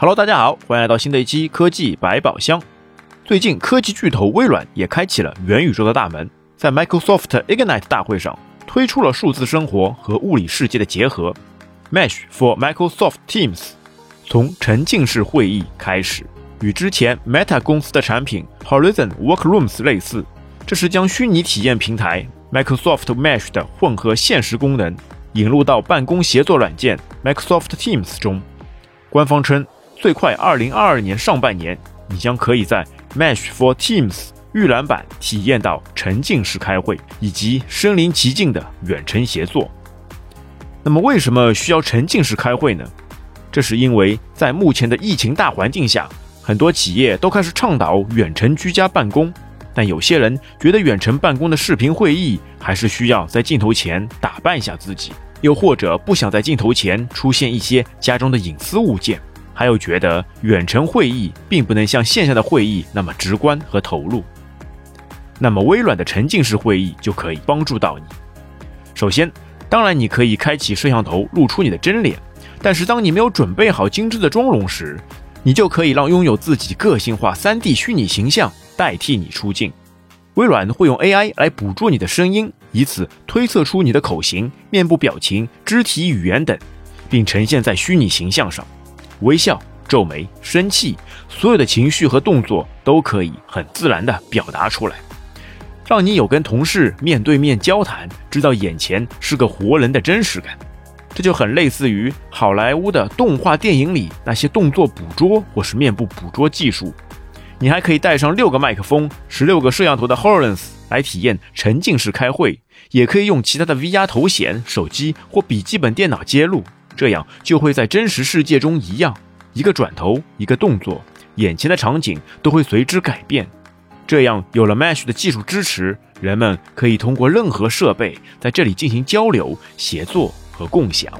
Hello，大家好，欢迎来到新的一期科技百宝箱。最近，科技巨头微软也开启了元宇宙的大门，在 Microsoft Ignite 大会上推出了数字生活和物理世界的结合，Mesh for Microsoft Teams，从沉浸式会议开始，与之前 Meta 公司的产品 Horizon Workrooms 类似，这是将虚拟体验平台 Microsoft Mesh 的混合现实功能引入到办公协作软件 Microsoft Teams 中。官方称。最快，二零二二年上半年，你将可以在 Mesh for Teams 预览版体验到沉浸式开会以及身临其境的远程协作。那么，为什么需要沉浸式开会呢？这是因为在目前的疫情大环境下，很多企业都开始倡导远程居家办公，但有些人觉得远程办公的视频会议还是需要在镜头前打扮一下自己，又或者不想在镜头前出现一些家中的隐私物件。还有觉得远程会议并不能像线下的会议那么直观和投入，那么微软的沉浸式会议就可以帮助到你。首先，当然你可以开启摄像头露出你的真脸，但是当你没有准备好精致的妆容时，你就可以让拥有自己个性化 3D 虚拟形象代替你出镜。微软会用 AI 来捕捉你的声音，以此推测出你的口型、面部表情、肢体语言等，并呈现在虚拟形象上。微笑、皱眉、生气，所有的情绪和动作都可以很自然地表达出来，让你有跟同事面对面交谈，知道眼前是个活人的真实感。这就很类似于好莱坞的动画电影里那些动作捕捉或是面部捕捉技术。你还可以带上六个麦克风、十六个摄像头的 Hololens 来体验沉浸式开会，也可以用其他的 VR 头显、手机或笔记本电脑接入。这样就会在真实世界中一样，一个转头，一个动作，眼前的场景都会随之改变。这样有了 Mesh 的技术支持，人们可以通过任何设备在这里进行交流、协作和共享，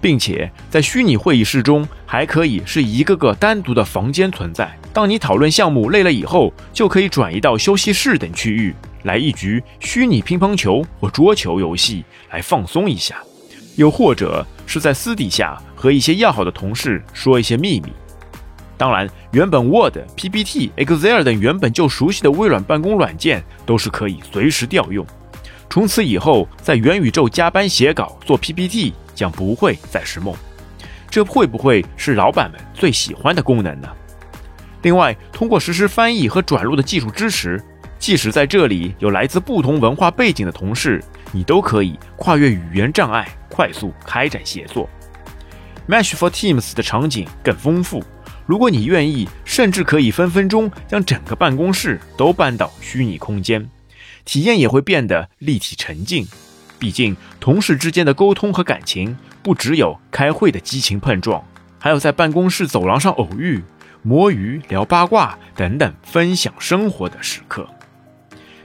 并且在虚拟会议室中还可以是一个个单独的房间存在。当你讨论项目累了以后，就可以转移到休息室等区域来一局虚拟乒乓球或桌球游戏来放松一下，又或者。是在私底下和一些要好的同事说一些秘密。当然，原本 Word、PPT、Excel 等原本就熟悉的微软办公软件都是可以随时调用。从此以后，在元宇宙加班写稿做 PPT 将不会再是梦。这会不会是老板们最喜欢的功能呢？另外，通过实时翻译和转录的技术支持，即使在这里有来自不同文化背景的同事。你都可以跨越语言障碍，快速开展协作。Mesh for Teams 的场景更丰富，如果你愿意，甚至可以分分钟将整个办公室都搬到虚拟空间，体验也会变得立体沉浸。毕竟，同事之间的沟通和感情，不只有开会的激情碰撞，还有在办公室走廊上偶遇、摸鱼、聊八卦等等分享生活的时刻。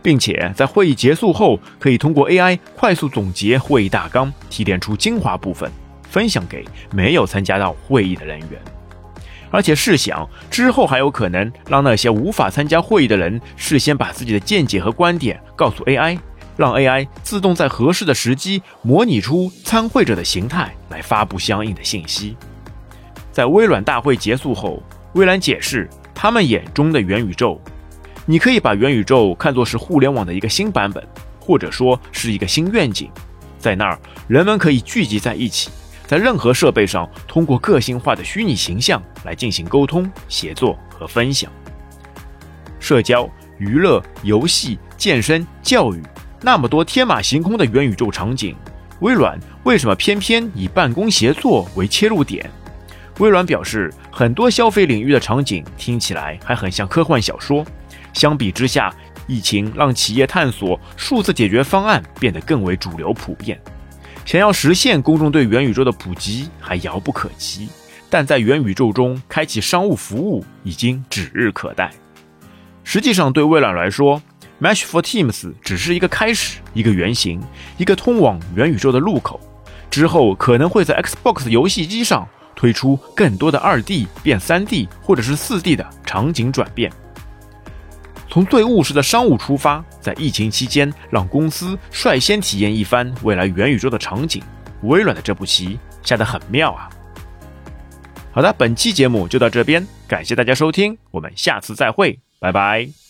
并且在会议结束后，可以通过 AI 快速总结会议大纲，提炼出精华部分，分享给没有参加到会议的人员。而且试想，之后还有可能让那些无法参加会议的人事先把自己的见解和观点告诉 AI，让 AI 自动在合适的时机模拟出参会者的形态来发布相应的信息。在微软大会结束后，微软解释他们眼中的元宇宙。你可以把元宇宙看作是互联网的一个新版本，或者说是一个新愿景，在那儿人们可以聚集在一起，在任何设备上通过个性化的虚拟形象来进行沟通、协作和分享。社交、娱乐、游戏、健身、教育，那么多天马行空的元宇宙场景，微软为什么偏偏以办公协作为切入点？微软表示，很多消费领域的场景听起来还很像科幻小说。相比之下，疫情让企业探索数字解决方案变得更为主流普遍。想要实现公众对元宇宙的普及还遥不可及，但在元宇宙中开启商务服务已经指日可待。实际上，对微软来说，Mesh for Teams 只是一个开始，一个原型，一个通往元宇宙的入口。之后可能会在 Xbox 游戏机上推出更多的 2D 变 3D 或者是 4D 的场景转变。从最务实的商务出发，在疫情期间让公司率先体验一番未来元宇宙的场景，微软的这步棋下得很妙啊！好的，本期节目就到这边，感谢大家收听，我们下次再会，拜拜。